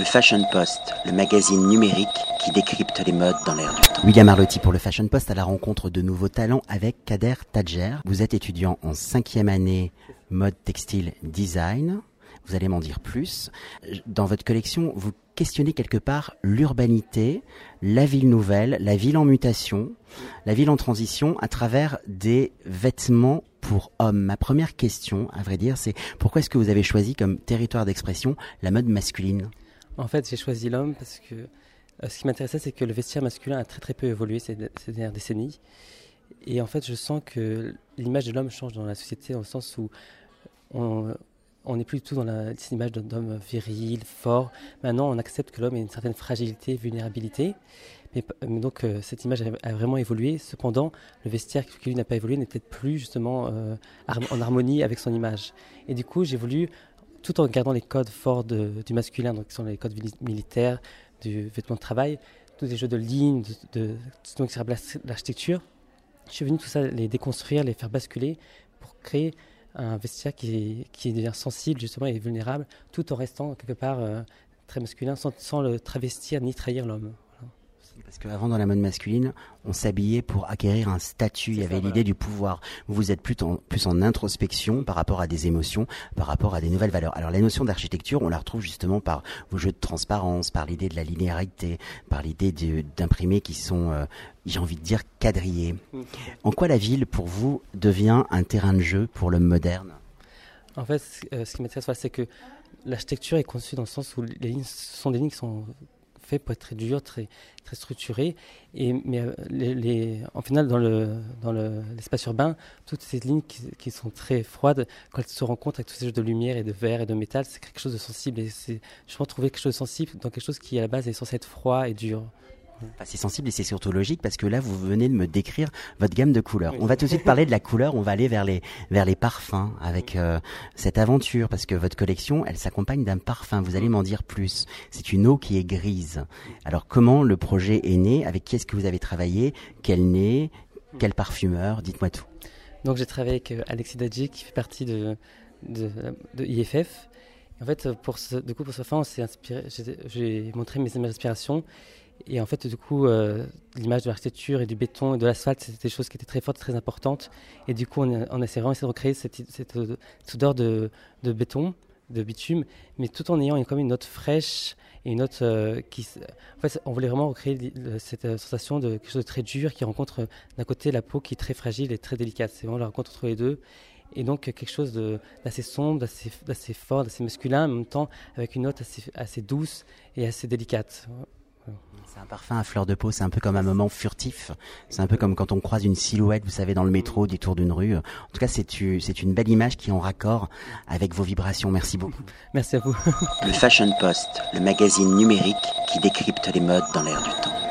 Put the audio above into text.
Le Fashion Post, le magazine numérique qui décrypte les modes dans l'air du temps. William Arlotti pour le Fashion Post à la rencontre de nouveaux talents avec Kader Tadjer. Vous êtes étudiant en cinquième année mode textile design. Vous allez m'en dire plus. Dans votre collection, vous questionnez quelque part l'urbanité, la ville nouvelle, la ville en mutation, la ville en transition à travers des vêtements pour hommes. Ma première question, à vrai dire, c'est pourquoi est-ce que vous avez choisi comme territoire d'expression la mode masculine? En fait, j'ai choisi l'homme parce que euh, ce qui m'intéressait, c'est que le vestiaire masculin a très très peu évolué ces, dernières décennies. Et en fait, je sens que l'image de l'homme change dans la société, dans le sens où on, n'est plus du tout dans cette image d'homme viril, fort. Maintenant, on accepte que l'homme ait une certaine fragilité, vulnérabilité. Mais, donc, euh, cette image a, vraiment évolué. Cependant, le vestiaire qui lui n'a pas évolué n'est peut-être plus justement euh, en harmonie avec son image. Et du coup, j'ai voulu, tout en gardant les codes forts du masculin, donc qui sont les codes mili- militaires, du vêtement de travail, tous les jeux de lignes, de, de, donc, sur l'architecture, je suis venu tout ça les déconstruire, les faire basculer pour créer un vestiaire qui, devient sensible justement et vulnérable, tout en restant quelque part euh, très masculin, sans le travestir ni trahir l'homme. Parce qu'avant, dans la mode masculine, on s'habillait pour acquérir un statut. Il y avait l'idée voilà. du pouvoir. Vous, êtes plus en, plus en introspection par rapport à des émotions, par rapport à des nouvelles valeurs. Alors, la notion d'architecture, on la retrouve justement par vos jeux de transparence, par l'idée de la linéarité, par l'idée d'imprimer qui sont, euh, j'ai envie de dire, quadrillés. En quoi la ville, pour vous, devient un terrain de jeu pour l'homme moderne? En fait, ce- euh, ce qui m'intéresse, c'est que l'architecture est conçue dans le sens où les lignes sont des lignes qui sont pour être très dures, très, très structurées. Et, mais euh, les, en final, dans le dans le- l'espace urbain, toutes ces lignes qui, sont très froides, quand elles se rencontrent avec tous ces jeux de lumière et de verre et de métal, c'est quelque chose de sensible. Et c'est, pense, trouver quelque chose de sensible dans quelque chose qui, à la base, est censé être froid et dur. Enfin, c'est sensible et c'est surtout logique parce que là, vous venez de me décrire votre gamme de couleurs. Oui. On va tout de suite parler de la couleur, on va aller vers les, vers les parfums avec euh, cette aventure parce que votre collection, elle s'accompagne d'un parfum. Vous allez m'en dire plus. C'est une eau qui est grise. Alors, comment le projet est né? Avec qui est-ce que vous avez travaillé? Quel nez? Quel parfumeur? Dites-moi tout. Donc j'ai travaillé avec euh, Alexis Dadji qui fait partie de, de, de IFF. En fait, pour ce, du coup, pour ce fin, on s'est inspiré. J'ai montré mes inspirations. Et en fait, du coup, euh, l'image de l'architecture et du béton et de l'asphalte, c'était des choses qui étaient très fortes, très importantes. Et du coup, on on vraiment de recréer cette, euh, odeur de, béton, de bitume, mais tout en ayant une, comme une note fraîche et une note euh, qui. En fait, on voulait vraiment recréer cette sensation de quelque chose de très dur qui rencontre d'un côté la peau qui est très fragile et très délicate. C'est vraiment la rencontre entre les deux. Et donc quelque chose d'assez sombre, d'assez fort, d'assez masculin, en même temps avec une note assez douce et assez délicate. C'est un parfum à fleur de peau, c'est un peu comme un moment furtif. C'est un peu comme quand on croise une silhouette, vous savez, dans le métro, du tour d'une rue. En tout cas, c'est une belle image qui est en raccord avec vos vibrations. Merci beaucoup. Merci à vous. Le Fashion Post, le magazine numérique qui décrypte les modes dans l'air du temps.